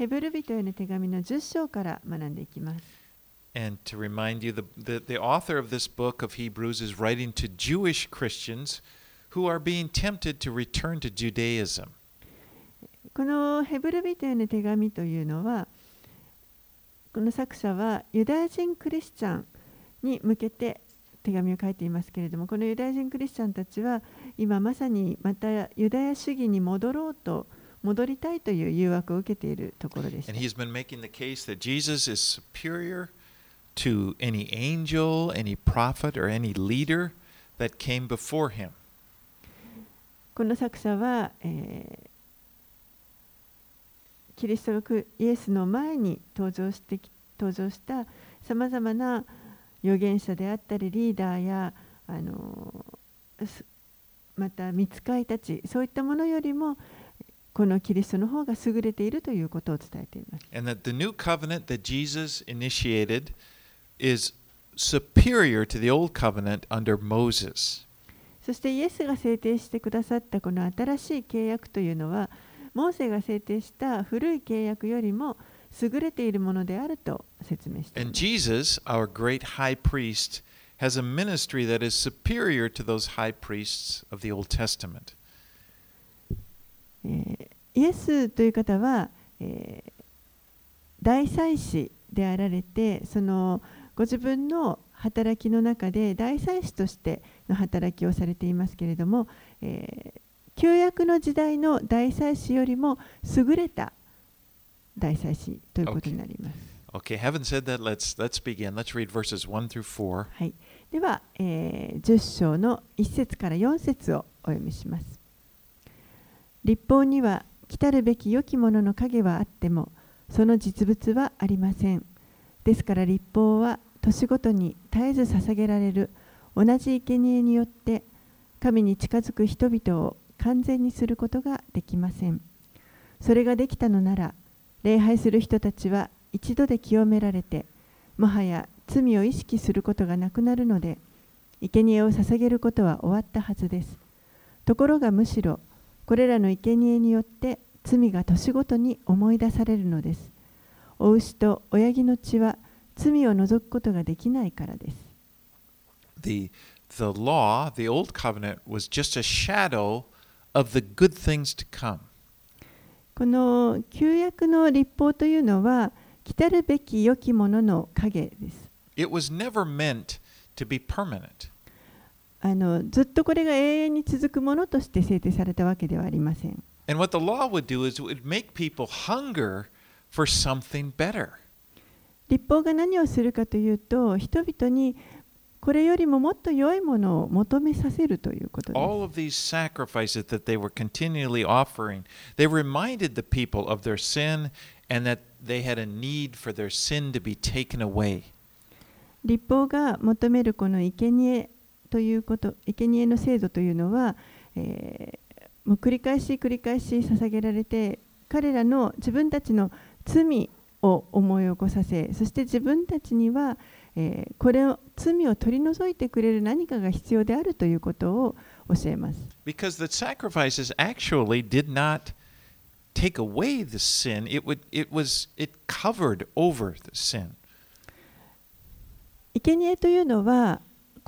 ヘブル人への手紙の10章から学んでいきます。And to remind you, the, the, the author of this book of Hebrews is writing to Jewish Christians who are being tempted to return to Judaism. このヘブル人への手紙というのは、この作者はユダヤ人クリスチャンに向けて手紙を書いていますけれども、このユダヤ人クリスチャンたちは今まさにまたユダヤ主義に戻ろうと戻りたいという誘惑を受けているところです。この作者は、え、キリストのイエスの前に登場し,て登場したさまざまな預言者であったりリーダーや、あの、また密会たちそういったものよりもこのキリストの方が優れているということを伝えています。And that the new covenant that Jesus initiated is superior to the old covenant under Moses. そしてイエスが制定してくださったこの新しい契約というのはモーセが制定した古い契約よりも優れているものであると説明してい And ます。Jesus, our great high priest, has a ministry that is superior to those high priests of the Old Testament. えーイエスという方は、えー大祭司であられてそのご自分の働きの中で大祭司としての働きをされていますけれども、えー旧約の時代の大祭司よりも優れた大祭司ということになります。Okay, having said that, let's let's begin. Let's read verses 1 through 4. はい、では、えー10章の1節から4節をお読みします。立法には来たるべき良きものの影はあってもその実物はありません。ですから立法は年ごとに絶えず捧げられる同じ生贄によって神に近づく人々を完全にすることができません。それができたのなら礼拝する人たちは一度で清められてもはや罪を意識することがなくなるので生贄を捧げることは終わったはずですところがむしろこれらの生贄によって罪が年ごとに思い出されるのですお牛と親木の血は罪を除くことができないからです The the law, the old covenant was just a shadow of the good things to come. この旧約の立法というのは来たるべき良きものの影です It was never meant to be permanent. あのずっとこれが永遠に続くものとして制定されたわけではありません And what the law would do is it would make people hunger for something better. 立法が何をするかというと人々にこれよりももっと良いものを求めさせるということです All of these sacrifices that they were continually offering, they reminded the people of their sin and that they had a need for their sin to be taken away. 立法が求めるこの生贄ということ生贄の制度というのは、えーもう繰り返し繰り返し捧げられて彼らの自分たちの罪を思い起こさせそして自分たちには、えーこれを罪を取り除いてくれる何かが必要であるということを教えます。Because the sacrifices actually did not take away the sin. It would it was it covered over the sin. 生贄というのは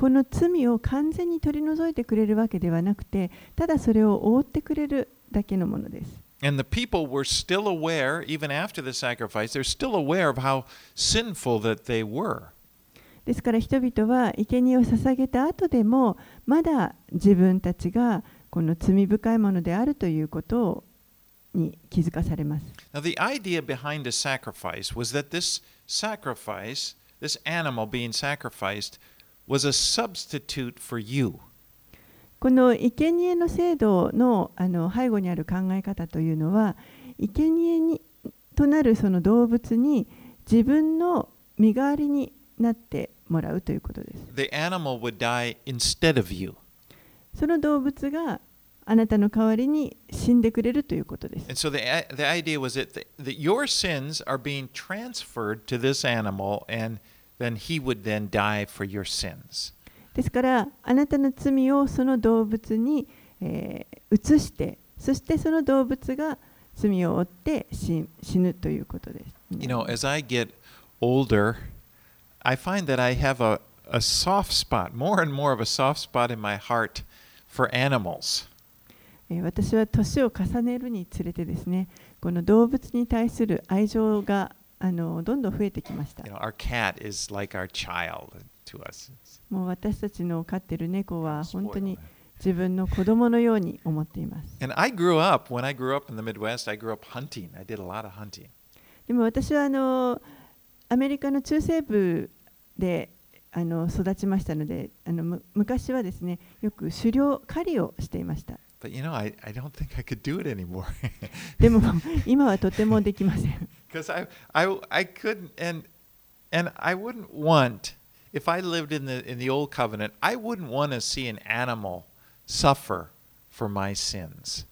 この罪を完全に取り除いてくれるわけではなくてただそれを覆ってくれるだけのものです。And the people were still aware, even after the sacrifice, they're still aware of how sinful that they were. ですから人々は生贄を捧げた後でもまだ自分たちがこの罪深いものであるということをに気づかされます。Now, the idea behind a sacrifice was that this sacrifice, this animal being sacrificed, was a substitute for you. この生贄の制度のあの背後にある考え方というのは生贄にとなるその動物に自分の身代わりになってもらうということです。The animal would die instead of you. その動物があなたの代わりに死んでくれるということです。And so the, the idea was that, that your sins are being transferred to this animal, and then he would then die for your sins. ですからあなたの罪をその動物に、えー移してそしてその動物が罪を負って死死ぬということです。You know, as I get older, I find that I have a, a soft spot, more and more of a soft spot in my heart for animals. えー私は年を重ねるにつれてですね、この動物に対する愛情があのどんどん増えてきました。もう私たちの飼っている猫は本当に自分の子供のように思っています。でも私はあのアメリカの中西部であの育ちましたのであの、昔はですね、よく狩猟、狩りをしていました。But you know, I, I don't think I could do it anymore. でも今はとてもできません Because I, I, I couldn't, and, and I wouldn't want, if I lived in the, in the old covenant, I wouldn't want to see an animal suffer for my sins.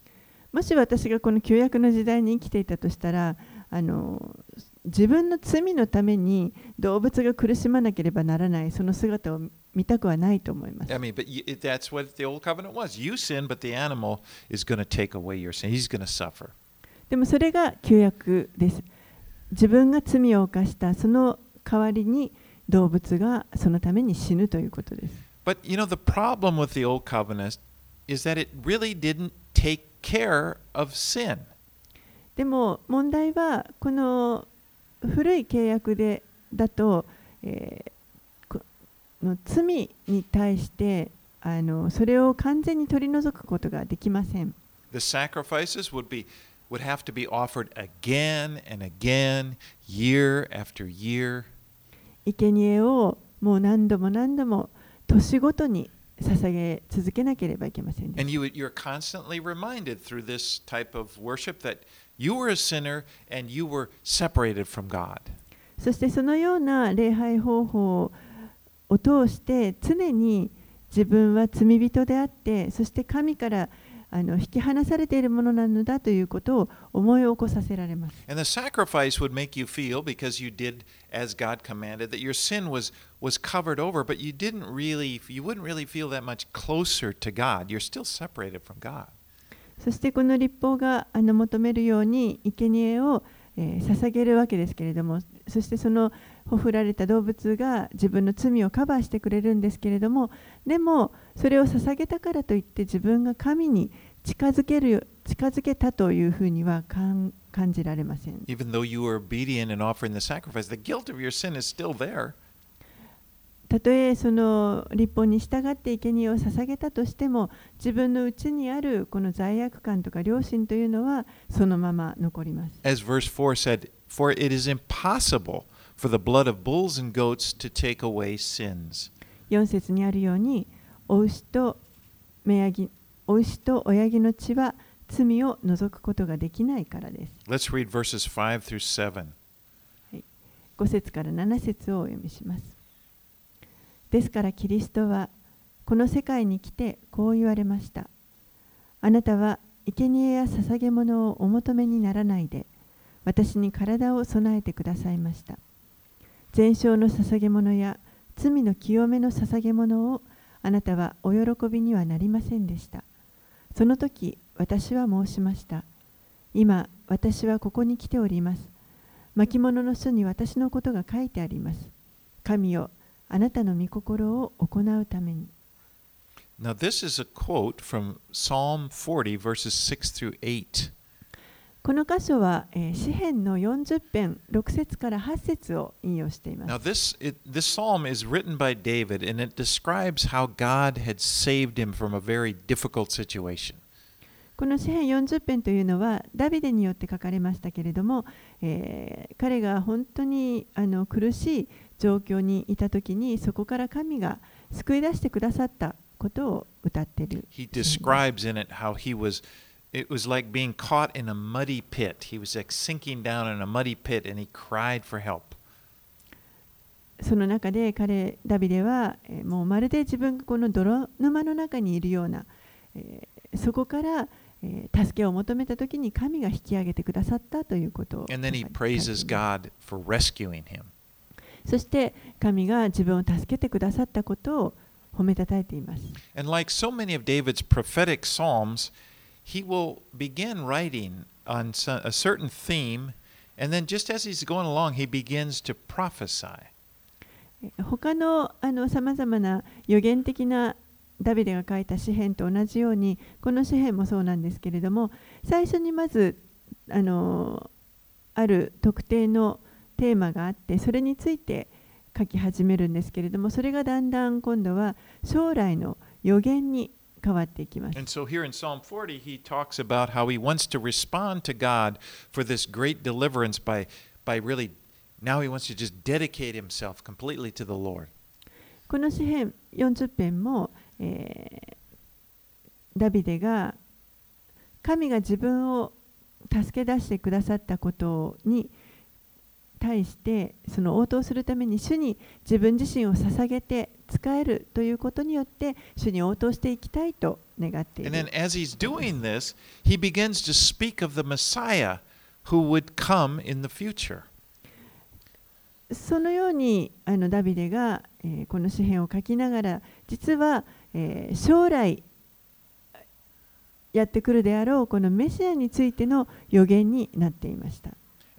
もし私がこの旧約の時代に生きていたとしたらあの自分の罪のために動物が苦しまなければならないその姿を 見たくはないと思います I mean, but you, that's what the old covenant was. You sin, but the animal is going to take away your sin. He's going to suffer. でもそれが旧約です自分が罪を犯したその代わりに動物がそのために死ぬということです But you know, the problem with the old covenant is that it really didn't take care of sin. でも問題はこの古い契約でだと、えーこの罪に対してあのそれを完全に取り除くことができません。The sacrifices would be would have to be offered again and again, year after year. 生贄をもう何度も何度も年ごとに捧げ続けなければいけません And you you're constantly reminded through this type of worship that you were a sinner and you were separated from God. そしてそのような礼拝方法を通して常に自分は罪人であってそして神からあの引き離されているものなのだということを思い起こさせられます。And the sacrifice would make you feel, because you did as God commanded, that your sin was, was covered over, but you didn't really, you wouldn't really feel that much closer to God. You're still separated from God. そしてこの立法があの求めるように生贄を、えー捧げるわけですけれどもそしてそのほふられた動物が自分の罪をカバーしてくれるんですけれどもでもそれを捧げたからといって自分が神に近づける近づけたというふうには感感じられません Even though you were obedient in offering the sacrifice, the guilt of your sin is still there. たとえその立法に従って生贄を捧げたとしても自分の内にあるこの罪悪感とか良心というのはそのまま残ります As verse 4 said, For it is impossible for the blood of bulls and goats to take away sins. 4節にあるように、お牛と目ヤギお牛と親木の血は罪を除くことができないからです。Let's read verses 5 through 7. 5節から7節をお読みします。ですからキリストはこの世界に来てこう言われました。あなたは生贄や捧げ物をお求めにならないで、私に体を備えてくださいました。全焼の捧げ物や罪の清めの捧げ物をあなたはお喜びにはなりませんでした。その時私は申しました。今私はここに来ております。巻物の書に私のことが書いてあります。神よ、あなたの御心を行うために。Now, this is a quote from Psalm 40, verses 6 through 8. この箇所は、えー、詩篇の40編6節から8節を引用しています。Now, this, it, this psalm この詩篇40編というのはダビデによって書かれましたけれども、えー、彼が本当にあの苦しい状況にいたときにそこから神が救い出してくださったことを歌っている。It was like being caught in a muddy pit. He was like sinking down in a muddy pit, and he cried for help. その中で彼ダビデは、えーもうまるで自分がこの泥沼の中にいるような、えーそこから、えー助けを求めた時に神が引き上げてくださったということを And then he praises God for rescuing him. そして神が自分を助けてくださったことを褒めたたえています。And like so many of David's prophetic psalms, he will begin writing on some, a certain theme, and then just as he's going along, he begins to prophesy. 他のさまざまな予言的なダビデが書いた詩篇と同じようにこの詩篇もそうなんですけれども最初にまずあのある特定のテーマがあってそれについて書き始めるんですけれどもそれがだんだん今度は将来の予言に変わっていきます。And so here in Psalm 40, he talks about how he wants to respond to God for this great deliverance by, by really, now he wants to just dedicate himself completely to the Lord. この詩篇40編も、えーダビデが神が自分を助け出してくださったことに対してその応答するために主に自分自身を捧げて使えるということによって主に応答していきたいと願ってい And る then。as he's doing this, he begins to speak of the Messiah who would come in the future. そのようにあのダビデが、えーこの詩篇を書きながら実は、えー将来やってくるであろうこのメシアについての予言になっていました。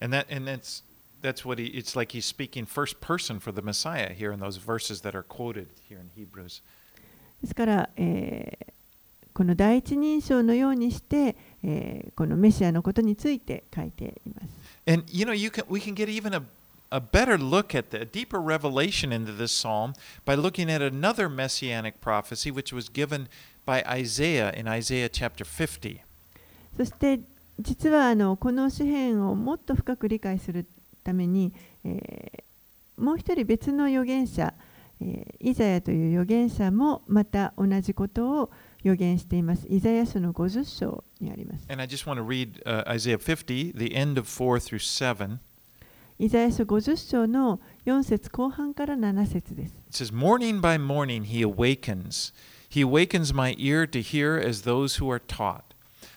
And that and that's that's what he it's like he's speaking first person for the Messiah here in those verses that are quoted here in Hebrews. ですから、えーこの第一人称のようにして、えーこのメシアのことについて書いています。 And you know, you can we can get even a a better look at the a deeper revelation into this psalm by looking at another messianic prophecy which was given by Isaiah in Isaiah chapter 50. そして実はあのこの詩篇をもっと深く理解する ために、えーもう一人別の預言者、えーイザヤという預言者もまた同じことを預言しています。イザヤ書の50章にあります。And I just want to read uh, Isaiah 50, the end of 4 through 7. イザヤ書50章の4節後半から7節です。It says, Morning by morning he awakens. He awakens my ear to hear as those who are taught.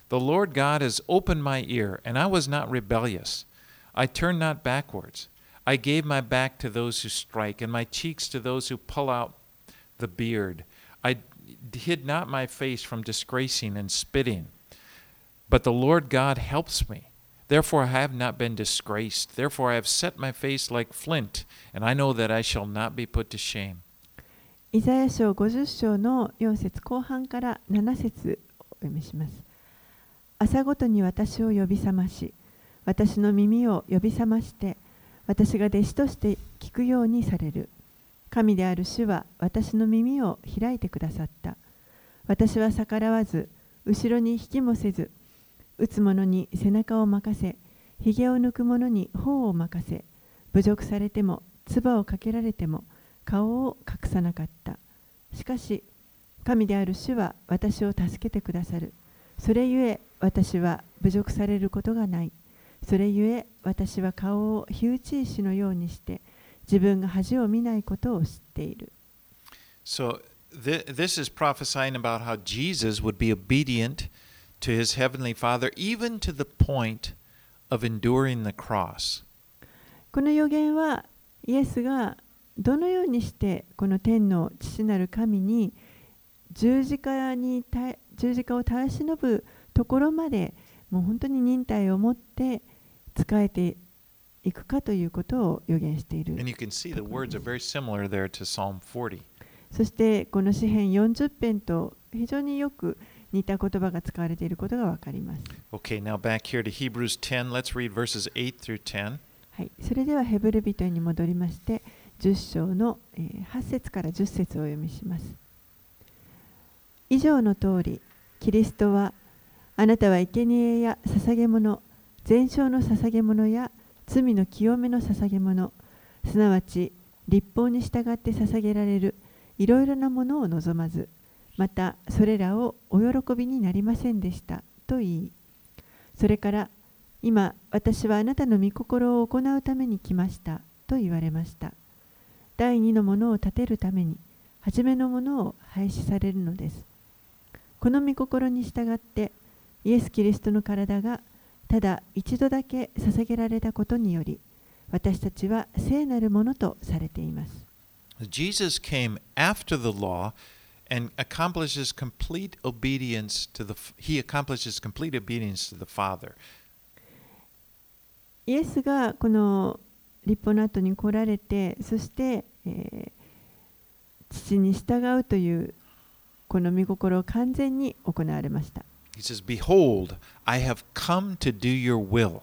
The Lord God has opened my ear, and I was not rebellious. I turned not backwards. I gave my back to those who strike, and my cheeks to those who pull out the beard. I hid not my face from disgracing and spitting. But the Lord God helps me. Therefore I have not been disgraced. Therefore I have set my face like flint, and I know that I shall not be put to shame. イザヤ書50章の4節後半から7節をお読みします。朝ごとに私を呼び覚まし、 私の耳を呼び覚まして、私が弟子として聞くようにされる。神である主は私の耳を開いてくださった。私は逆らわず、後ろに引きもせず、打つ者に背中を任せ、ひげを抜く者に頬を任せ、侮辱されても、唾をかけられても、顔を隠さなかった。しかし、神である主は私を助けてくださる。それゆえ私は侮辱されることがない。それゆえ私は顔を火打ち石のようにして自分が恥を見ないことを知っている。So th- this is prophesying about how Jesus would be obedient to his heavenly Father, even to the point of enduring the cross. この予言はイエスがどのようにしてこの天の父なる神に十字架に十字架を耐え忍ぶところまでもう本当に忍耐を持って仕えていくかということを予言している And you can see the words are very similar there to Psalm 40. そしてこの詩編40編と非常によく似た言葉が使われていることがわかります。Okay, now back here to Hebrews 10. Let's read verses 8 through 10. はい、それではヘブル人に戻りまして10章の、えー8節から10節をお読みします。以上の通り、キリストはあなたは生贄や捧げ物、全焼の捧げ物や罪の清めの捧げ物、すなわち立法に従って捧げられるいろいろなものを望まず、またそれらをお喜びになりませんでしたと言い、それから今私はあなたの御心を行うために来ましたと言われました。第二のものを立てるために、初めのものを廃止されるのです。この御心に従って、イエス・キリストの体がただ一度だけ捧げられたことにより、私たちは聖なるものとされています。Jesus came after the law and accomplishes complete obedience to the he accomplishes complete obedience to the Father イエスがこの立法の後に来られてそして、えー父に従うというこの御心を完全に行われました He says, Behold, I have come to do your will.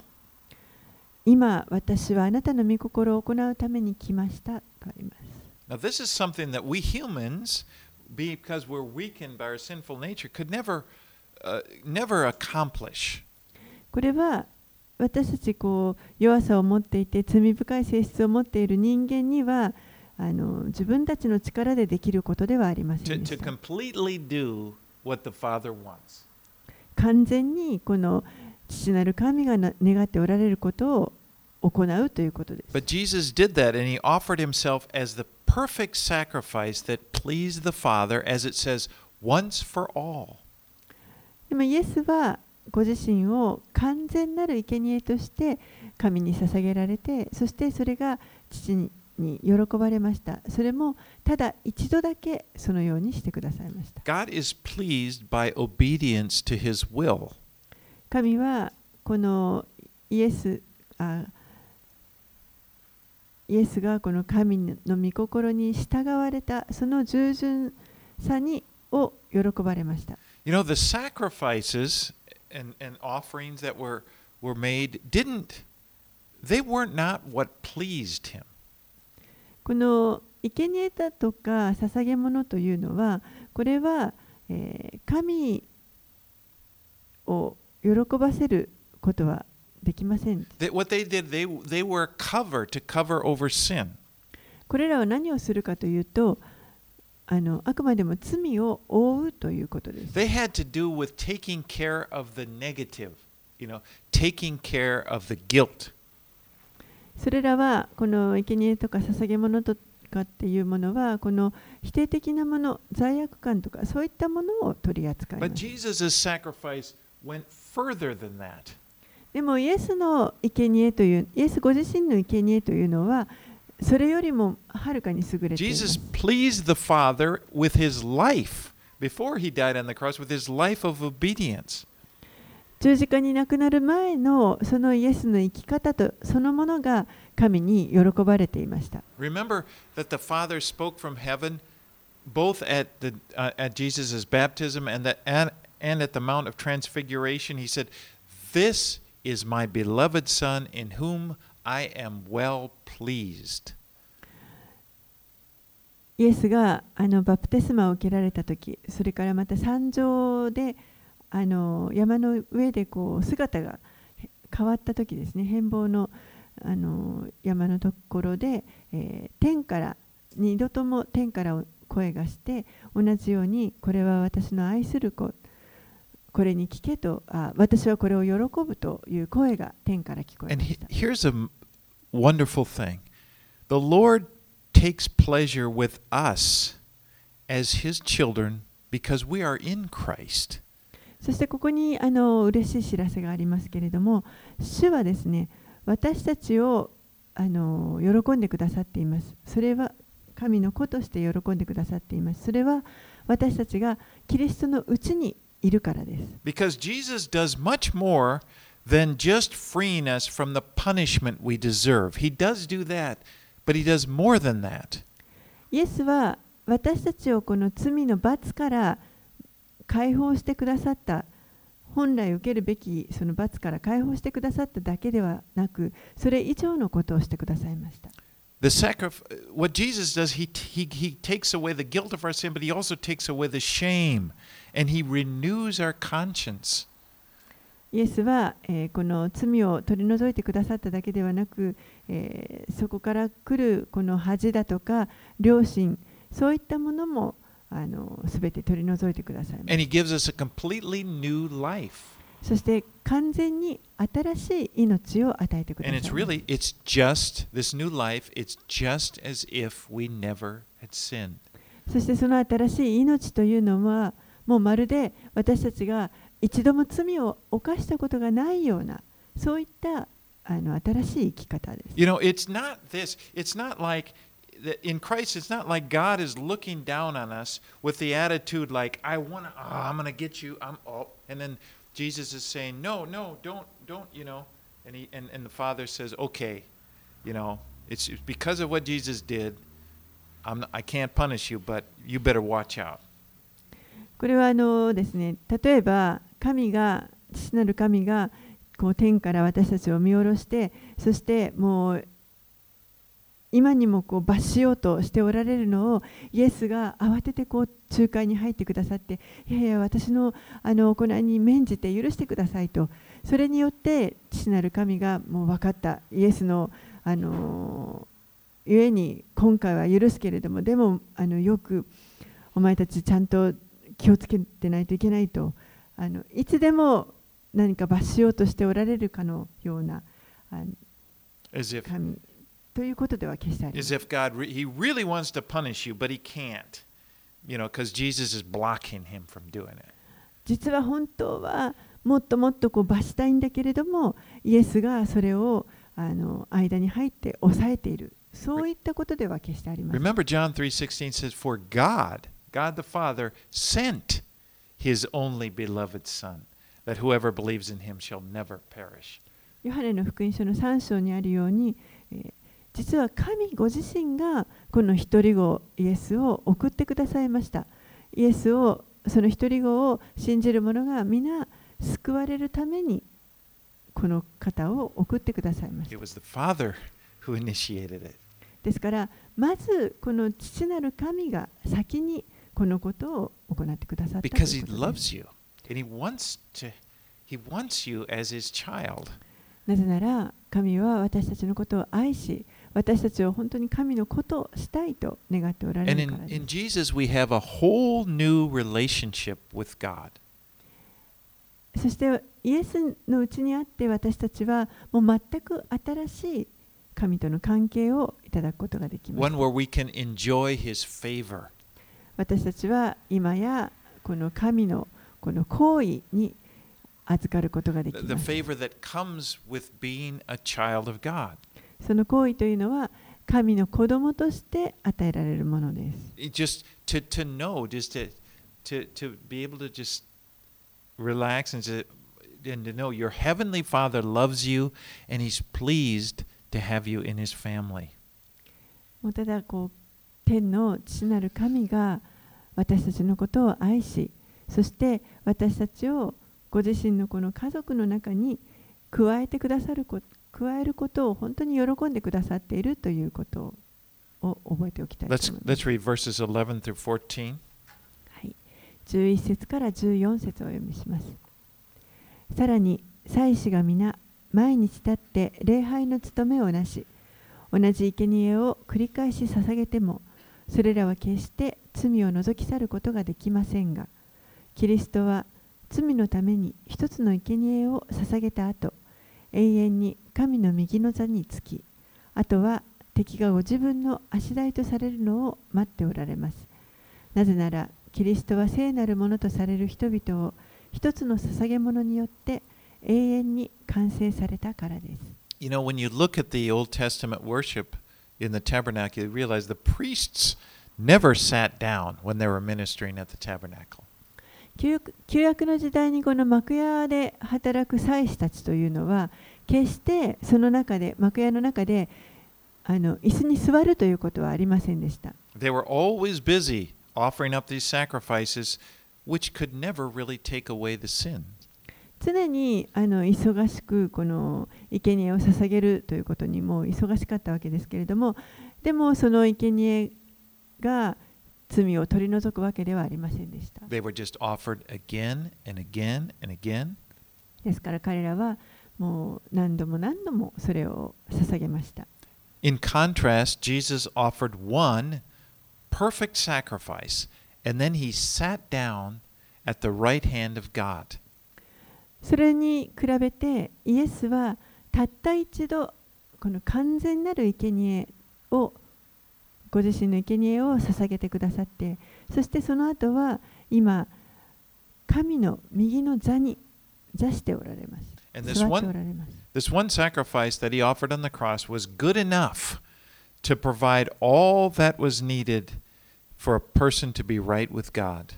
今私はあなたの御心を行うために来ましたとあります Now, this is something that we humans, because we're weakened by our sinful nature, could never, uh, never accomplish. これは私たちこう弱さを持っていて罪深い性質を持っている人間にはあの自分たちの力でできることではありませ To, んで to した。completely do what the Father wants. 完全にこの父なる神がな願っておられることを行うということです。But Jesus did that, and he offered himself as the perfect sacrifice that pleased the Father, as it says, once for all. でもイエスはご自身を完全なる生贄として神に捧げられてそしてそれが父にに喜ばれましたそれもただ一度だけそのようにしてくださいました God is pleased by obedience to his will. 神はこのイエスあイエスがこの神の御心に従われたその従順さにを喜ばれました You know, the sacrifices and, and offerings that were, were made didn't, they weren't not what pleased him. この生贄だとか捧げ物というのはこれは、えー神を喜ばせることはできません.これらは何をするかというとあのあくまでも罪を覆うということです They had to do with taking care of the negative, you know, taking care of the guilt. それらはこの生贄とか捧げ物とかっていうものはこの否定的なもの罪悪感とかそういったものを取り扱いま But す Jesus' sacrifice went further than that. でもイエスの生贄というイエスご自身の生贄というのはそれよりもはるかに優れています Jesus pleased the Father with his life before he died on the cross, with his life of obedience. 十字架に亡くなる前のそのイエスの生き方とそのものが神に喜ばれていました。Remember that the Father spoke from heaven both at, the, uh, at Jesus' baptism and, that, and, and at the Mount of Transfiguration. He said, This is my beloved Son in whom I am well pleased. イエスがあのバプテスマを受けられた時それからまた山上であの山の上でこう姿が変わった時ですね。変貌のあの山のところで、えー天から二度とも天から声がして同じようにこれは私の愛する子これに聞けとあ私はこれを喜ぶという声が天から聞こえ And here's a wonderful thing. The Lord takes pleasure with us as his children because we are in Christ. そしてここにあの嬉しい知らせがありますけれども、主はですね、私たちをあの喜んでくださっています。それは神の子として喜んでくださっています。それは私たちがキリストのうちにいるからです。Because Jesus does much more than just freeing us from the punishment we deserve. He does do that, but he does more than that. イエスは私たちをこの罪の罰から解放してくださった本来受けるべきその罰から解放してくださっただけではなくそれ以上のことをしてくださいました The sacrif- what Jesus does, he, he, he takes away the guilt of our sin, but he also takes away the shame, and he renews our conscience. イエスは、えーこの罪を取り除いてくださっただけではなく、えーそこから来るこの恥だとか良心そういったものもあの全て取り除いてくださいまし。そして完全に新しい命を与えてくださいまし。そしてその新しい命というのはもうまるで私たちが一度も罪を犯したことがないようなそういったあの新しい生き方です。You in Christ, it's not like God is looking down on us with the attitude like, I want to, I'm going to get you, I'm, oh, and then Jesus is saying, no, no, don't, don't, you know, And, he, and, and the father says, okay, you know, it's it's because of what Jesus did. I'm, not- I can't punish you, but you better watch out. これはあのですね例えば神が父なる神がこう天から私たちを見下ろしてそしてもう 今にもこう罰しようとしておられるのをイエスが慌ててこう仲介に入ってくださっていやいや私のあの行いに免じて許してくださいと。それによって父なる神がもう分かった。イエスのあのゆえに今回は許すけれどもでもあのよくお前たちちゃんと気をつけてないといけないと。あのいつでも何か罰しようとしておられるかのようなあの神ということでは決してありません if God, re- He really wants to punish you, but He can't, you know, because Jesus is blocking Him from doing it. 実は本当はもっともっとこう罰したいんだけれどもイエスがそれをあの間に入って抑えているそういったことでは決してありません Remember, John 3:16 says, "For God, God the Father, sent His only beloved Son, that whoever believes in Him shall never perish." ヨハネの福音書の3章にあるように、えー実は神ご自身がこの一人子イエスを送ってくださいましたイエスをその一人子を信じる者が皆救われるためにこの方を送ってくださいました.ですからまずこの父なる神が先にこのことを行ってくださった.なぜなら神は私たちのことを愛し私たちは本当に神のことをしたいと願っておられるからです。そして、イエスのうちにあって私たちはもう全く新しい神との関係をいただくことができます。私たちは今やこの神のこの行為に預かることができます。その行為というのは神の子供として与えられるものです。ただこう天の父なる神が私たちのことを愛しそして私たちをご自身のこの家族の中に加えてくださる加えることを本当に喜んでくださっているということを覚えておきたいと Let's, 思います。let's read verses 11 through 14. はい、11節から14節をお読みします。さらに祭司が皆毎日立って礼拝の務めをなし同じ生贄を繰り返し捧げてもそれらは決して罪を除き去ることができませんがキリストは罪のために一つの生贄を捧げた後永遠に神の右の座につきあとは敵がご自分の足台とされるのを待っておられますなぜならキリストは聖なるものとされる人々を一つの捧げ物によって永遠に完成されたからです。You know, when you look at the Old Testament worship in the tabernacle, you realize the priests never sat down when they were ministering at the tabernacle. 旧約の時代にこの幕屋で働く祭司たちというのは決してその中で幕屋の中であの椅子に座るということはありませんでした。They were always busy offering up these sacrifices, which could never really take away the sin. 常にあの忙しくこの生贄を捧げるということにも忙しかったわけですけれどもでもその生贄が罪を取り除くわけではありませんでした。They were just offered again and again and again. ですから彼らはもう何度も何度もそれを捧げました。In contrast, Jesus offered one perfect sacrifice, and then he sat down at the right hand of God. それに比べてイエスはたった一度この完全なる生贄をご自身の生贄を捧げてくださってそしてその後は今神の右の座に座しておられます And this one, this one sacrifice that he offered on the cross was good enough to provide all that was needed for a person to be right with God.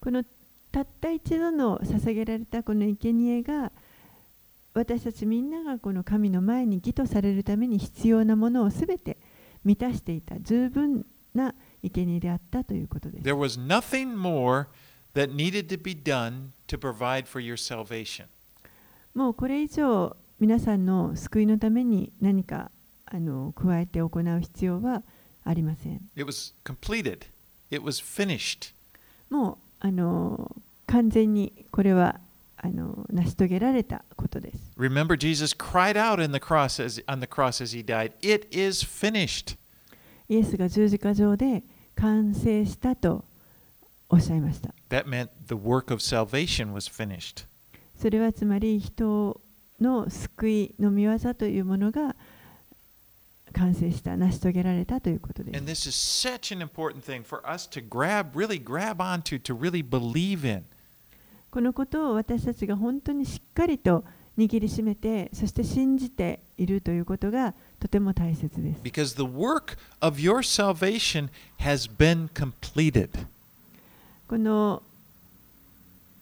このたった一度の捧げられたこの生贄が私たちみんながこの神の前に義とされるために必要なものをすべて満たしていた十分な生贄であったということです。There was nothing more that needed to be done to provide for your salvation. もうこれ以上皆さんの救いのために何かあの加えて行う必要はありません。It was completed, it was finished. もうあの完全にこれはあの成し遂げられたことです。Remember, Jesus cried out in the cross as, on the cross as he died, It is finished. イエスが十字架上で完成したとおっしゃいました。That meant the work of salvation was finished. それはつまり人の救いの御業というものが完成した、成し遂げられたということで And す。this is such an important thing for us to grab, really grab onto, to really believe in. このことを私たちが本当にしっかりと握りしめて、そして信じているということがとても大切です。Because the work of your salvation has been completed. この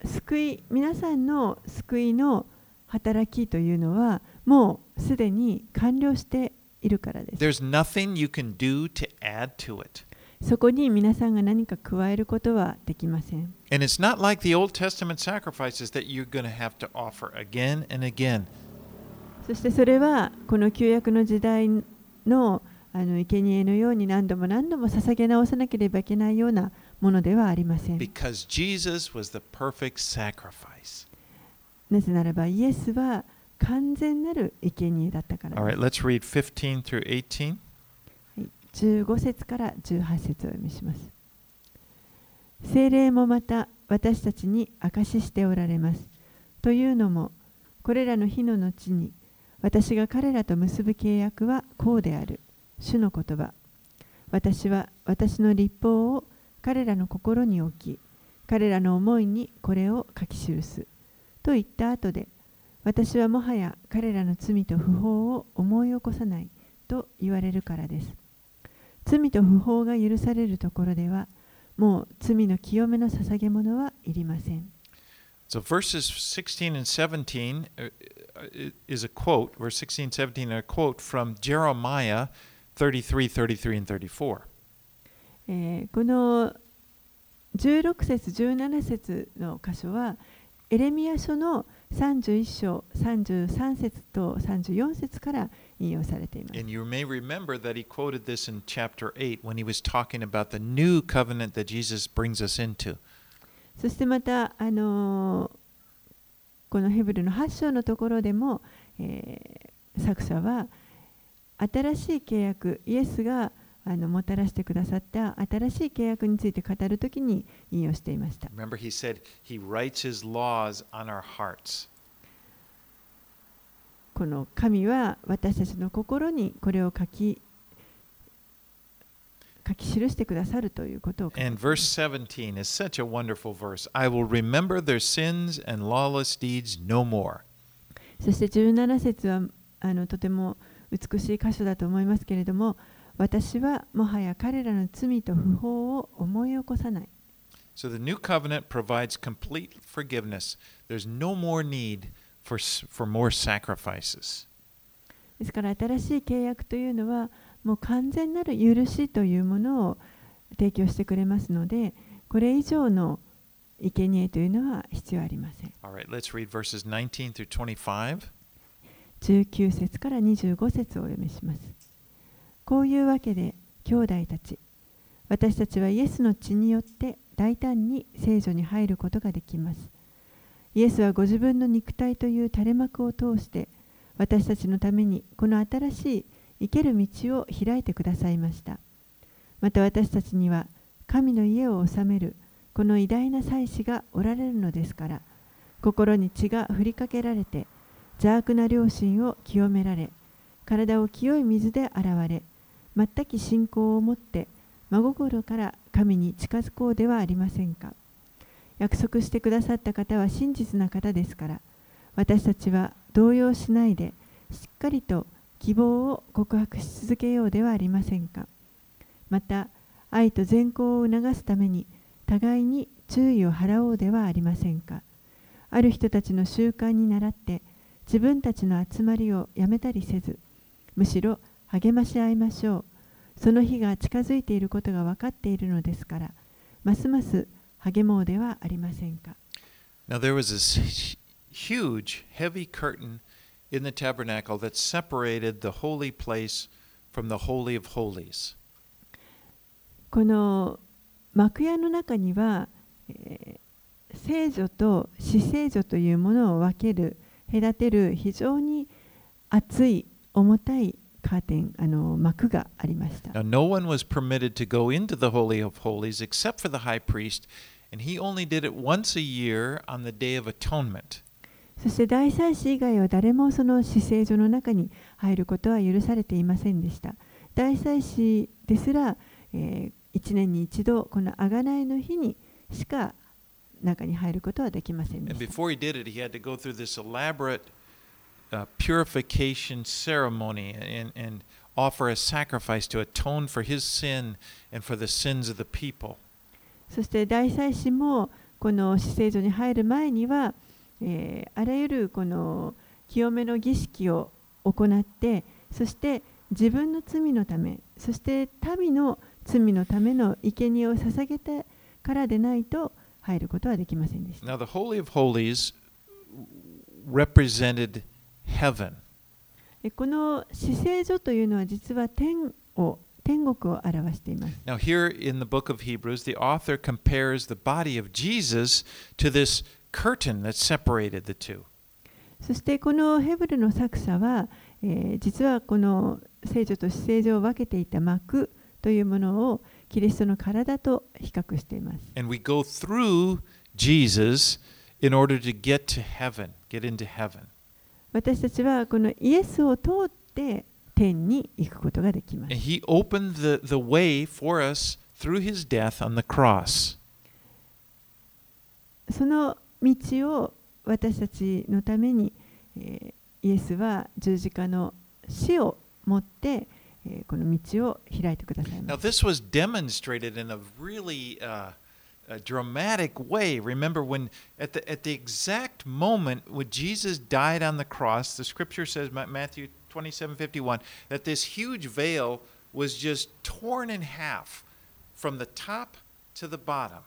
救い、皆さんの救いの働きというのは、もうすでに完了しているからです。There's nothing you can do to add to it. そこに皆さんが何か加えることはできません。そしてそれはこの旧約の時代の生贄のように何度も何度も捧げ直さなければいけないようなものではありません。なぜならばイエスは完全なる生贄だったからす。15節から18節を読みします。精霊もまた私たちに証ししておられます。というのも、これらの日の後に私が彼らと結ぶ契約はこうである。主の言葉。私は私の立法を彼らの心に置き、彼らの思いにこれを書き記す。と言った後で、私はもはや彼らの罪と不法を思い起こさないと言われるからです。罪と不法が許されるところでは、もう罪の清めの捧げ物はいりません。So verses 16 and 17 uh, uh, is a quote, verse 16 17 are a quote from Jeremiah 33, 33, and 34. えーこの16節17節の箇所はエレミア書の31章33節と34節から引用されています。そしてまた、あの、このヘブルの8章のところでも、えー、作者は新しい契約、イエスがあのもたらしてくださった新しい契約について語るときに引用していました。Remember, he said he writes his laws on our hearts. この神は私たちの心にこれを書き書き記してくださるということを And verse 17 is such a wonderful verse. I will remember their sins and lawless deeds no more. そして17節はあのとても美しい箇所だと思いますけれども私はもはや彼らの罪と不法を思い起こさない So the new covenant provides complete forgiveness. There's no more need for, for more sacrifices. ですから新しい契約というのはもう完全なる許しというものを提供してくれますのでこれ以上の生贄というのは必要ありません right, let's read verses 19 through 25. 19節から25節をお読みしますこういうわけで兄弟たち私たちはイエスの血によって大胆に聖女に入ることができます。イエスはご自分の肉体という垂れ幕を通して私たちのためにこの新しい生ける道を開いてくださいました。また私たちには神の家を治めるこの偉大な祭司がおられるのですから心に血が振りかけられて邪悪な良心を清められ体を清い水で洗われ全き信仰を持って真心から神に近づこうではありませんか？約束してくださった方は真実な方ですから私たちは動揺しないでしっかりと希望を告白し続けようではありませんか？また愛と善行を促すために互いに注意を払おうではありませんか？ある人たちの習慣に倣って自分たちの集まりをやめたりせずむしろ励まし合いましょうその日が近づいていることが分かっているのですからますます励もうではありませんか Now, there was this huge, heavy curtain in the tabernacle that separated the holy place from the Holy of Holies. この幕屋の中には、えー聖女と死聖女というものを分ける隔てる非常に厚い重たいカーテンあの幕がありました。Now, no one was permitted to go into the Holy of Holies except for the high priest, and he only did it once a year on the Day of Atonement. そして大祭司以外は誰もその死聖所の中に入ることは許されていませんでした。大祭司ですら、え1年に一度この贖いの日にしか中に入ることはできませんでした。Uh, purification ceremony and, and offer a sacrifice to atone for his sin and for the sins of the people. そして大祭司もこの死聖所に入る前には、えーあらゆるこの清めの儀式を行ってそして自分の罪のためそして民の罪のための生贄を捧げてからでないと入ることはできませんでした。Now, the Holy of Holies represented heaven. えこの死聖所というのは実は天を天国を表しています。Now, here in the book of Hebrews, the author compares the body of Jesus to this curtain that separated the two. そしてこのヘブルの作者は、えー実はこの聖女と死聖所を分けていた幕というものをキリストの体と比較しています。And we go through Jesus in order to get to heaven, get into heaven. 私たちはこのイエスを通って天に行くことができます。he opened the, the way for us through his death on the cross. その道を私たちのために、えーイエスは十字架の死をもって、えーこの道を開いてくださいま Now, す。this was demonstrated in a really uh, a dramatic way. Remember, when at the, at the exact moment when Jesus died on the cross, the scripture says, Matthew 27 51, that this huge veil was just torn in half from the top to the bottom.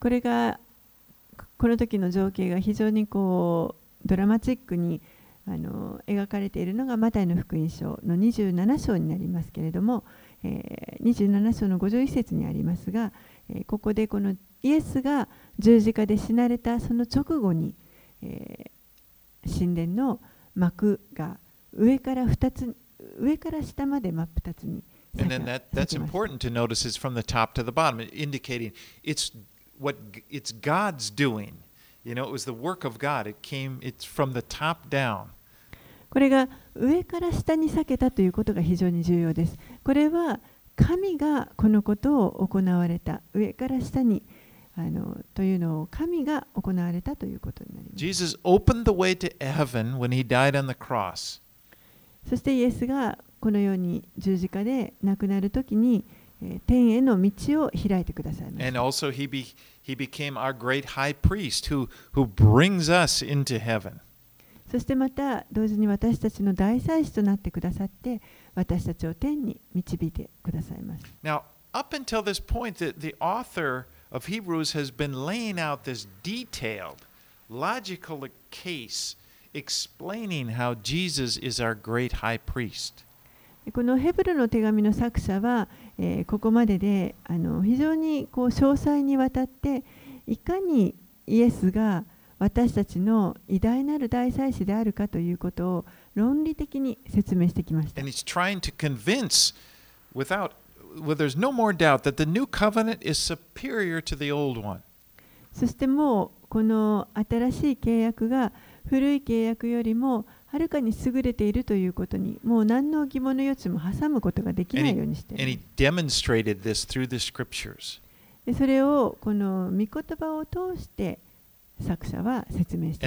これがこの時の情景が非常にこうドラマチックにあの描かれているのがマタイの福音書の27章になりますけれども、えー27章の51節にありますが、えーここでこのイエスが十字架で死なれたその直後に、えー神殿の幕が上から2つ上から下まで真っ二つに And then 裂 that, け that's ました important to notice is from the top to the bottom, indicating it's what it's God's doing. You know, it was the work of God. It came, it's from the top down. これが上から下に避けたということが非常に重要です。これは神がこのことを行われた上から下にあのというのを神が行われたということになります。Jesus opened the way to heaven when he died on the cross. そしてイエスがこのように十字架で亡くなるときに、えー天への道を開いてくださいまし And た。also, he, be, he became our great high priest who, who brings us into heaven. そしてまた同時に私たちの大祭司となってくださって私たちを天に導いてくださいます。Now, up until this point, the, the author of Hebrews has been laying out this detailed, logical case explaining how Jesus is our great high priest. このヘブルの手紙の作者は、えーここまでであの非常にこう詳細にわたっていかにイエスが私たちの偉大なる大祭司であるかということを論理的に説明してきました。そしてもうこの新しい契約が古い契約よりもはるかに優れているということにもう何の疑問の余地も挟むことができないようにしてい。それをこの御言葉を通して作者は説明して。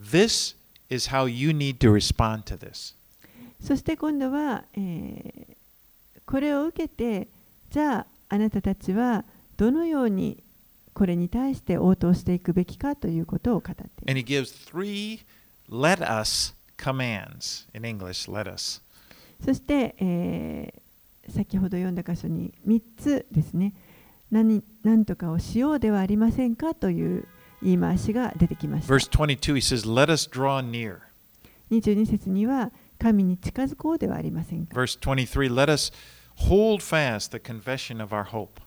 This is how you need to respond to this. そして今度は、えーこれを受けてじゃああなたたちはどのようにこれに対して応答していくべきかということを語っています。And he gives three let us commands. In English, let us. そして、えー先ほど読んだ箇所に3つですね何何とかをしようではありませんかという言い回しが出てきました Verse 22, he says, Let us draw near. 22節には神に近づこうではありませんか Verse 23, let us hold fast the confession of our hope.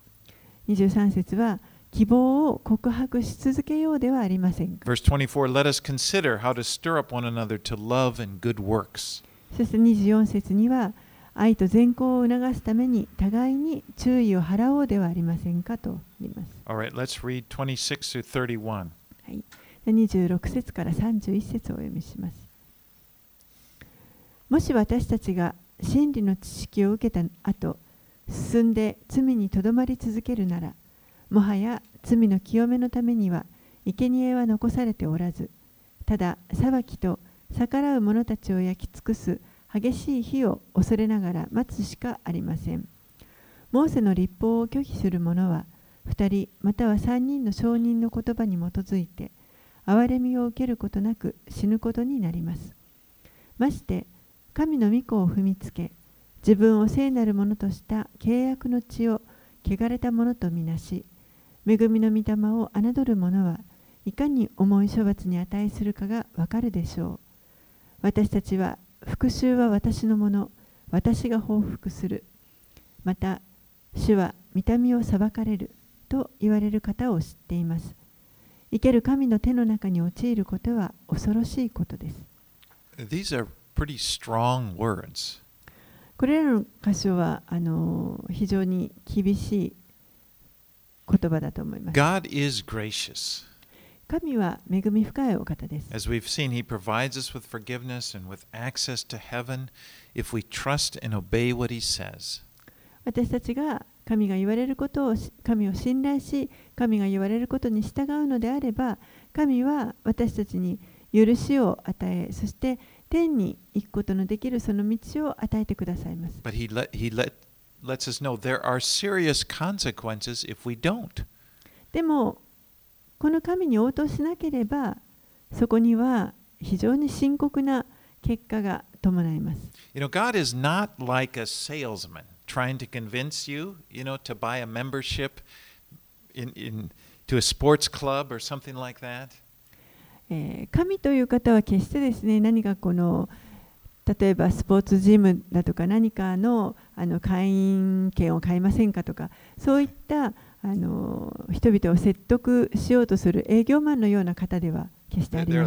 23節は希望を告白し続けようではありませんか Verse 24, let us consider how to stir up one another to love and good works. そして24節には 愛と善行を促すために互いに注意を払おうではありませんかと言います right, let's read 26 through 31. はい、で26節から31節をお読みします。もし私たちが真理の知識を受けた後、進んで罪にとどまり続けるなら、もはや罪の清めのためには生贄は残されておらず、ただ裁きと逆らう者たちを焼き尽くす激しい火を恐れながら待つしかありません。モーセの立法を拒否する者は、2人または3人の証人の言葉に基づいて憐れみを受けることなく死ぬことになりますまして神の御子を踏みつけ自分を聖なるものとした契約の地を汚れたものとみなし恵みの御霊を侮る者はいかに重い処罰に値するかがわかるでしょう私たちは復讐は私のもの私が報復するまた主は見た目を裁かれると言われる方を知っています。生ける神の手の中に陥ることは恐ろしいことです。These are pretty strong words. これらの箇所はあの非常に厳しい言葉だと思います。God is gracious. 神は恵み深いお方です。As we've seen, He provides us with forgiveness and with access to heaven if we trust and obey what He says. 私たちが神が言われることをし神を信頼し、神が言われることに従うのであれば、神は私たちに許しを与え、そして天に行くことのできるその道を与えてくださいます。But He, let, he let, lets us know there are serious consequences if we don't. でも、この神に応答しなければ、そこには非常に深刻な結果が伴います。You know, God is not like a salesman trying to convince you, you know, to buy a membership in, in, to a sports club or something like that. えー神という方は決してですね、何かこの例えばスポーツジムだとか何かのあの会員権を買いませんかとかそういったあの人々を説得しようとする営業マンのような方では決してありません。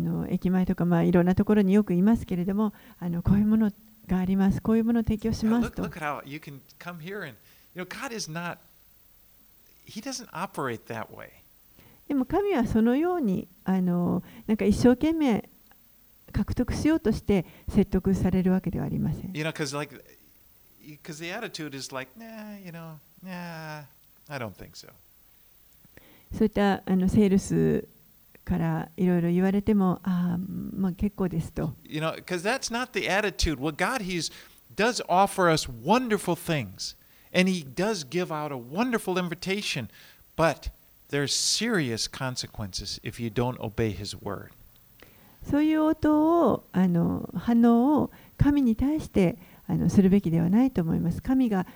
の駅前とか、まあ、いろんなところによくいますけれどもあの、こういうものがあります、こういうもの提供します。でも神はそのように、あのなんか一生懸命、獲得しようとして説得されるわけではありません。 You know, because like, because the attitude is like, nah, you know, nah, I don't think so. そういったあのセールスからいろいろ言われても、ああ、まあ、結構ですと。 You know, because that's not the attitude. Well, God, He's does offer us wonderful things, and He does give out a wonderful invitation, but there's serious consequences if you don't obey His word. そういう応答をあの反応を神に対してあのするべきではないと思います。神が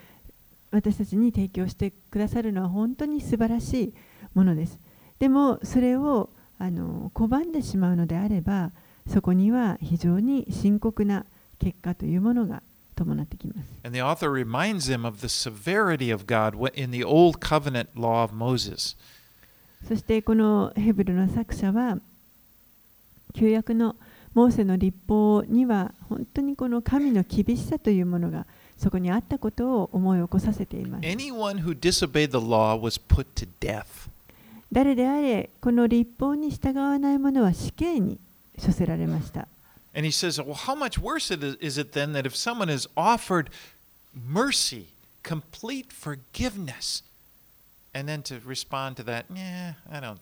私たちに提供してくださるのは本当に素晴らしいものです。でもそれをあの拒んでしまうのであればそこには非常に深刻な結果というものが伴ってきます。And the author reminds them of the severity of God wh- in the old covenant law of Moses. そしてこのヘブルの作者は旧約のモーセの立法には本当にこの神の厳しさというものがそこにあったことを思い起こさせています。誰であれこの立法に従わない者は死刑に処せられまし was put to death。誰で to respond to that yeah i don't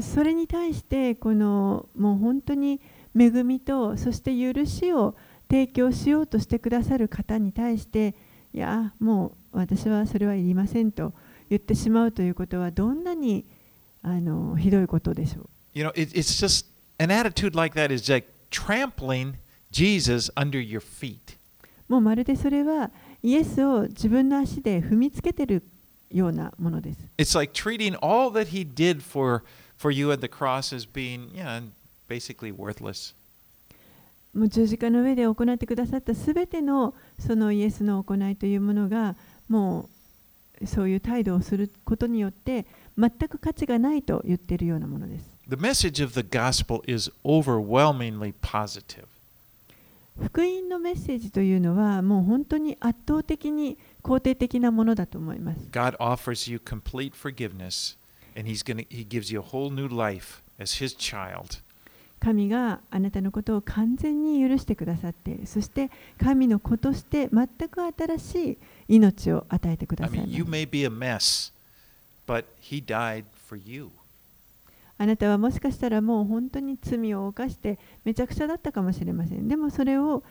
それに対してこのもう本当に恵みとそして許しを提供しようとしてくださる方に対していやもう私はそれはいりませんと言ってしまうということはどんなにあのひどいことでしょう。You know, it, it's just an attitude like that is like trampling Jesus under your feet. もうまるでそれはイエスを自分の足で踏みつけてるようなものです。It's like treating all that he did for, for you at the cross as being, yeah, basically worthless. もう十字架の上で行ってくださったすべてのそのイエスの行いというものがもうそういう態度をすることによって全く価値がないと言っているようなものです。The message of the gospel is overwhelmingly positive. 福音のメッセージというのはもう本当に圧倒的に肯定的なものだと思います。God offers you complete forgiveness, and he's gonna, He gives you a whole new life as His child. 神があなたのことを完全に許してくださってそして神の子として全く新しい命を与えてく I ださい mean, ます you may be a mess, but He died for you. あなたはもしかしたらもう本当に罪を犯してめちゃくちゃだったかもしれませんでもそれを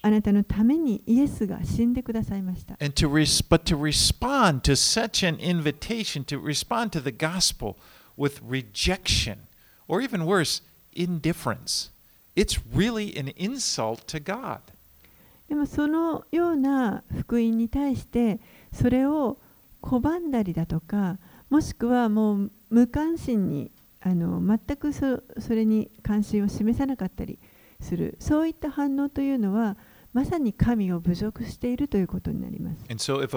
あなたのためにイエスが死んでくださいました And to res- but to respond to such an invitation, to respond to the gospel with rejection, or even worse, indifference, it's really an insult to God. でもそのような福音に対してそれを拒んだりだとかもしくはもう無関心にあの全くそそれに関心を示さなかったりするそういった反応というのはまさに神を侮辱しているということになります。So、if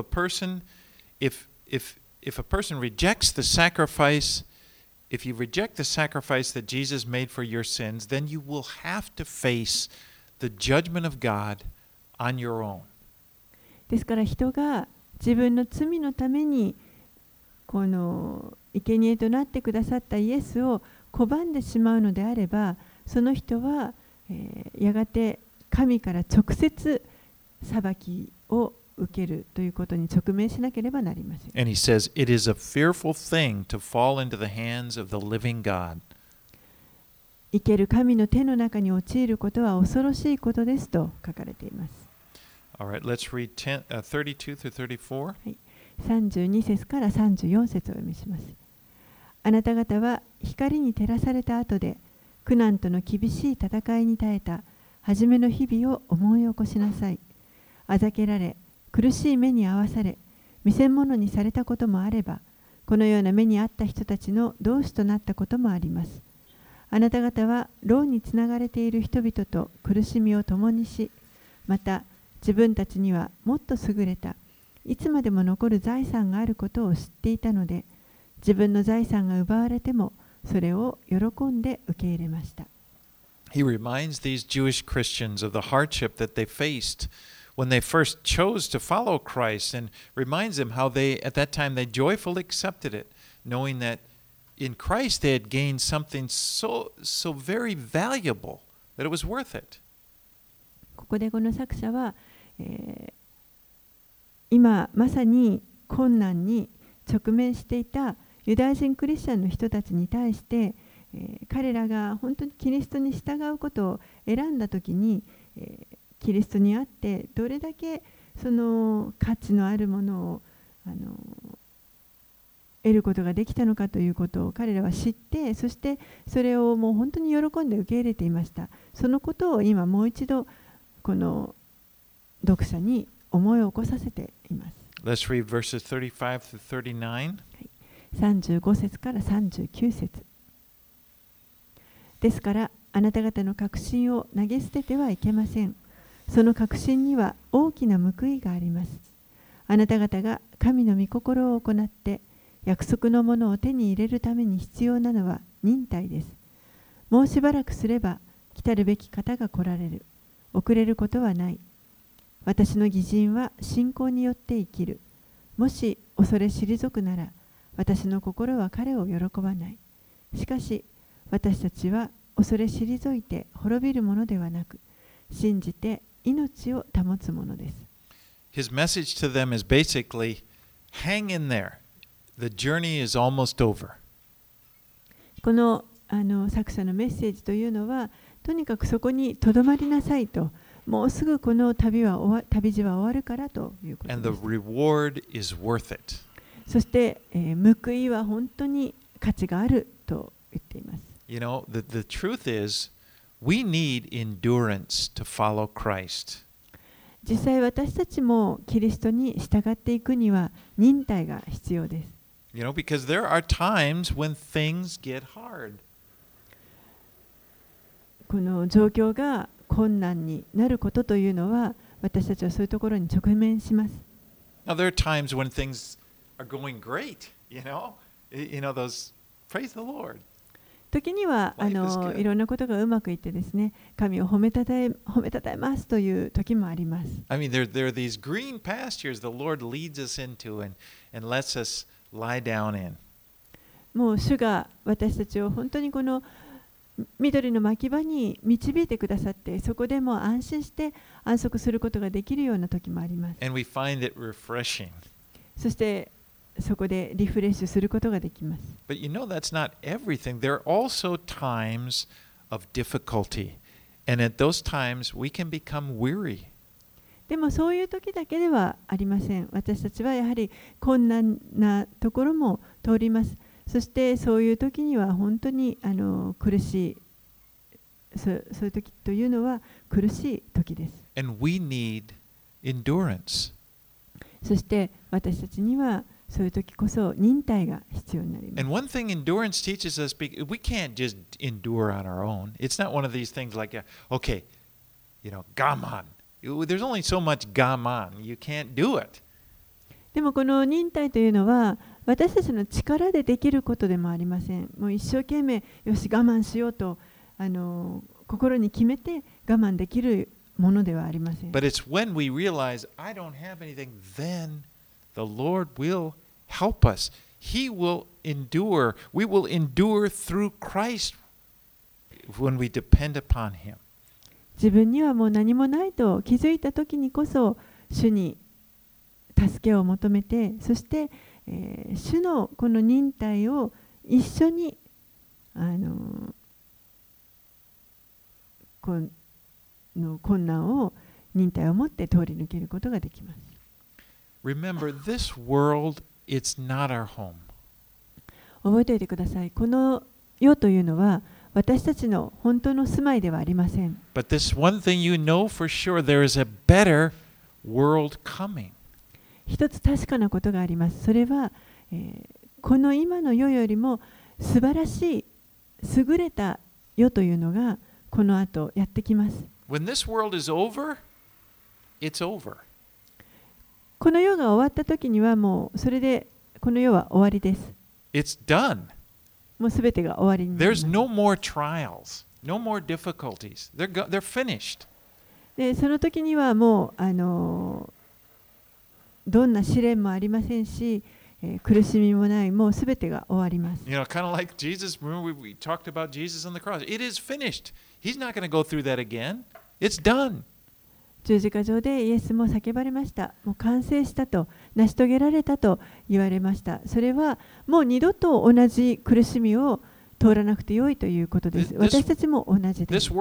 ですから人が自分の罪のためにこの生贄となってくださったイエスを拒んでしまうのであればその人はえーやがて神から直接裁きを受けるということに直面しなければなりません。And he says, It is a fearful thing to fall into the hands of the living God. 生ける神の手の中に陥ることは恐ろしいことですと書かれています。Right, let's read 10, uh, 32 through 34. 32節から34節をお読みします。あなた方は光に照らされた後で苦難との厳しい戦いに耐えた初めの日々を思い起こしなさい。あざけられ苦しい目に遭わされ見せ物にされたこともあればこのような目に遭った人たちの同志となったこともあります。あなた方は牢につながれている人々と苦しみを共にしまた自分たちにはもっと優れたいつまでも残る財産があることを知っていたので自分の財産が奪われてもそれを喜んで受け入れました He reminds these Jewish Christians of the hardship that they faced when they first chose to follow Christ and reminds them how they, at that time, they joyfully accepted it, knowing that in Christ they had gained something so, so very valuable that it was worth it. ここでこの作者は、えー今まさに困難に直面していたユダヤ人クリスチャンの人たちに対して、えー彼らが本当にキリストに従うことを選んだ時に、えーキリストにあってどれだけその価値のあるものをあの得ることができたのかということを彼らは知ってそしてそれをもう本当に喜んで受け入れていましたそのことを今もう一度この読者に思い起こさせています Let's read verses 35 through 39. 35節から39節。ですからあなた方の確信を投げ捨ててはいけません。その確信には大きな報いがあります。あなた方が神の御心を行って約束のものを手に入れるために必要なのは忍耐です。もうしばらくすれば来たるべき方が来られる。遅れることはない。私の義人は信仰によって生きる。もし恐れ退くなら私の心は彼を喜ばないしかし私たちは恐れ退いて滅びるものではなく信じて命を保つものです His message to them is basically hang in there. The journey is almost over. このあの作者のメッセージというのはとにかくそこにとどまりなさいと、もうすぐこの旅は終わ旅路は終わるからということ And で the す。reward is worth it. そして、えー報いは本当に価値があると言っています。You know, the, the truth is, we need endurance to follow Christ. 実際私たちもキリストに従っていくには忍耐が必要です。You know, because there are times when things get hard. この状況が困難になることというのは私たちはそういうところに直面します。Now, there are times when things are going great, you know? You know, those, praise the Lord. 時にはあの.いろんなことがうまくいってですね神を褒めたたえ褒めたたえますという時もあります。I mean, there, there are these green pastures the Lord leads us into and, and lets us lie down in. もう主が私たちを本当にこの緑の牧場に導いてくださってそこでもう安心して安息することができるような時もあります。And we find it refreshing. そしてそこでリフレッシュすることができます。But you know, that's not everything. There are also times of difficulty. And at those times, we can become weary. でもそういう時だけではありません。私たちはやはり困難なところも通ります。そしてそういう時には本当にあの苦しいそ、そういう時というのは苦しい時です。And we need endurance. そして私たちにはそういう時こそ忍耐が必要になります。で、忍耐がになります。で、す。で、忍になります。で、す。で、もこの忍耐というのは私たちの力でできることでもありません。もう一生懸命よし我慢しようとあの心に決めて我慢できるものではありません。Help us. He will endure. We will endure through Christ when we depend upon Him. 自分にはもう何もないと気づいた時にこそ主に助けを求めてそして、えー主のこの忍耐を一緒にあのこの困難を忍耐を持って通り抜けることができます。Remember, this world, it's not our home. 覚えておいてください。この世というのは私たちの本当の住まいではありません。But this one thing you know for sure there is a better world coming. 一つ確かなことがあります。それは、えーこの今の世よりも素晴らしい優れた世というのがこの後やってきます。When this world is over, it's over. この世が終わった時にはもうそれでこの世は終わりです。It's done. もうすべてが終わりになりま There's す。no more trials, no more difficulties. They're, go- they're finished. でその時にはもうあのーどんな試練もありませんし、えー苦しみもないもうすべてが終わります。You know, kind of like Jesus. Remember, we, we talked about Jesus on the cross. It is finished. He's not going to go through that again. It's done. 十字架上でイエスも叫ばれました。もう完成したと、成し遂げられたと言われました。それはもう二度と同じ苦しみを通らなくてよいということです。私たちも同じです。こ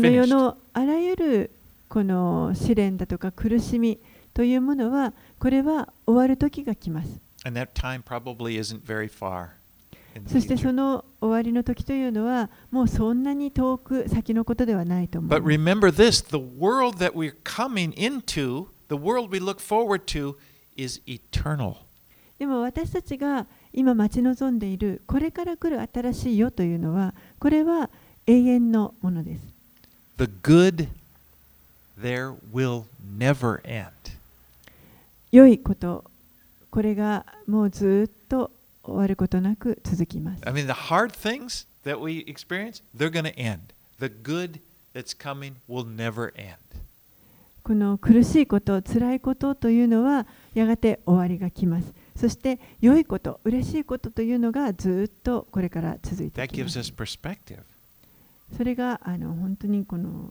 の世のあらゆるこの試練だとか苦しみというものは、これは終わる時が来ます。And that time probably isn't very far. そしてその終わりの時というのはもうそんなに遠く先のことではないと思う。This, でも私たちが今待ち望んでいるこれから来る新しい世というのはこれは永遠のものです。The good there will never end. 良いこと、これがもうずっと終わることなく続きます。I mean, the hard things that we experience, they're going to end. The good that's coming will never end. この苦しいこと辛いことというのはやがて終わりが来ます。そして良いこと嬉しいことというのがずっとこれから続いていきます。それがあの本当にこの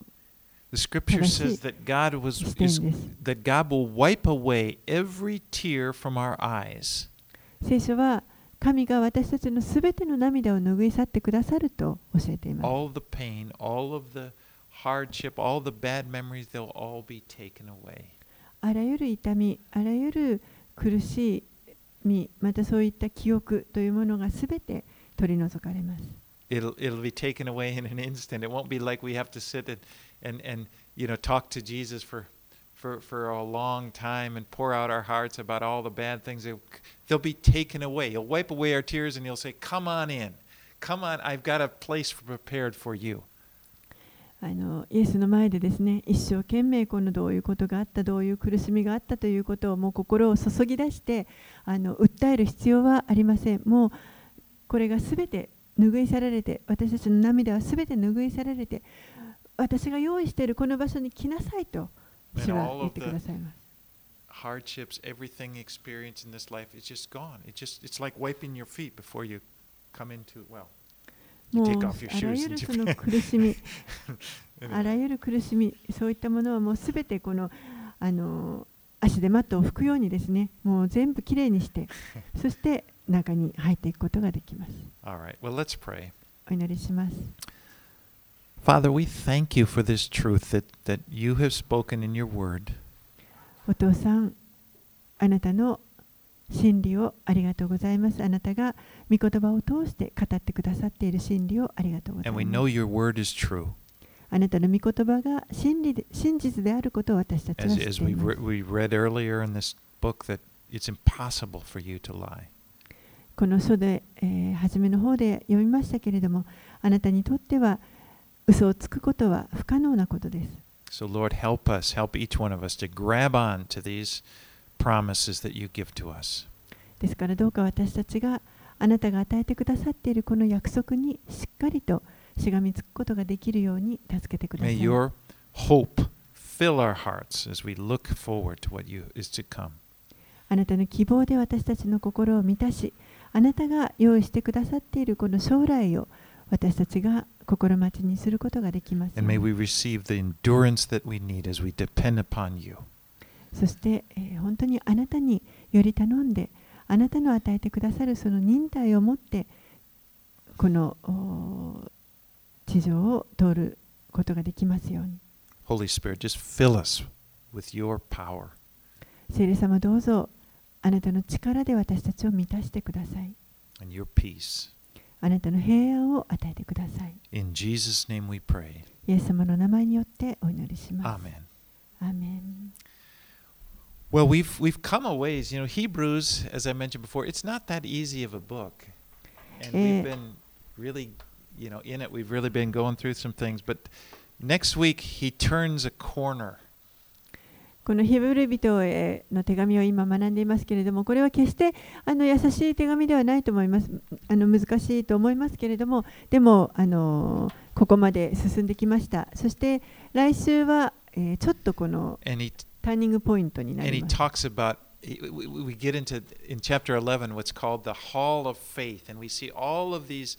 The scripture says that God was is, that God will wipe away every tear from our eyes. 聖書は神が私たちのすべての涙を拭い去ってくださると教えています。All the pain, all of the hardship, all the bad memories, they'll all be taken away. あらゆる痛み、あらゆる苦しみ、またそういった記憶というものがすべて取り除かれます。It'll, it'll be taken away in an instant. It won't be like we have to sit and, and, and you know, talk to Jesus for, for, for a long time and pour out our hearts about all the bad things. They'll, they'll be taken away. He'll wipe away our tears and he'll say, Come on in. Come on. I've got a place prepared for you. あのイエスの前でですね一生懸命このどういうことがあったどういう苦しみがあったということをもう心を注ぎ出してあの訴える必要はありませんもうこれがすべて拭い去られて私たちの涙はすべて拭い去られて私が用意しているこの場所に来なさいと主は言ってくださいます Hardships, everything experienced in this life, it's just gone. It just, it's like wiping your feet before you come into, well, もう take あ off your ら shoes ゆ in Japan. 苦しみ Anyway. あらゆる苦しみ、そういったものはもうすべてこのあの足でマットを拭くようにですね、もう全部きれいにして、そして中に入っていくことができます。All right. Well, let's pray. お祈りします。Father, we thank you for this truth that, that you have spoken in your word. お父さん、あなたの真理をありがとうございます。あなたが御言葉を通して語ってくださっている真理をありがとうござい And we ま know す。your word is true. あなたの御言葉が真理で真実であることを私たちは As, 知っ as て we, います re-。we read earlier in this book, that it's impossible for you to lie. この書で、えー初めの方で読みましたけれども、あなたにとっては嘘をつくことは不可能なことです。So, Lord, help us, help each one of us to grab on to these promises that you give to us. ですからどうか私たちがあなたが与えてくださっているこの約束にしっかりとしがみつくことができるように助けてくださ May い。your hope fill our hearts as we look forward to what you is to come. あなたの希望で私たちの心を満たし、あなたが用意してくださっているこの将来を私たちが心待ちにすることができます。そして、えー、本当にあなたにより頼んで、あなたの与えてくださるその忍耐を持って、この地上を通ることができますように。Holy Spirit, just fill us with your power. 聖霊様どうぞあなたの力で私たちを満たしてください。And your peace. あなたの平安を与えてください。 In Jesus' name we pray. イエス様の名前によってお祈りします。 Amen. アーメン Well, we've we've come a ways. You know, Hebrews, as I mentioned before, it's not that easy of a book, and Eh. we've been really, you know, in it. We've really been going through some things. But next week, he turns a corner. このヒブル人への手紙を今学んでいますけれども、これは決してあの優しい手紙ではないと思います。あの難しいと思いますけれども、でもあのここまで進んできました。そして来週は、えーちょっとこのターニングポイントになります。we get into in chapter 11 what's called the hall of faith and we see all of these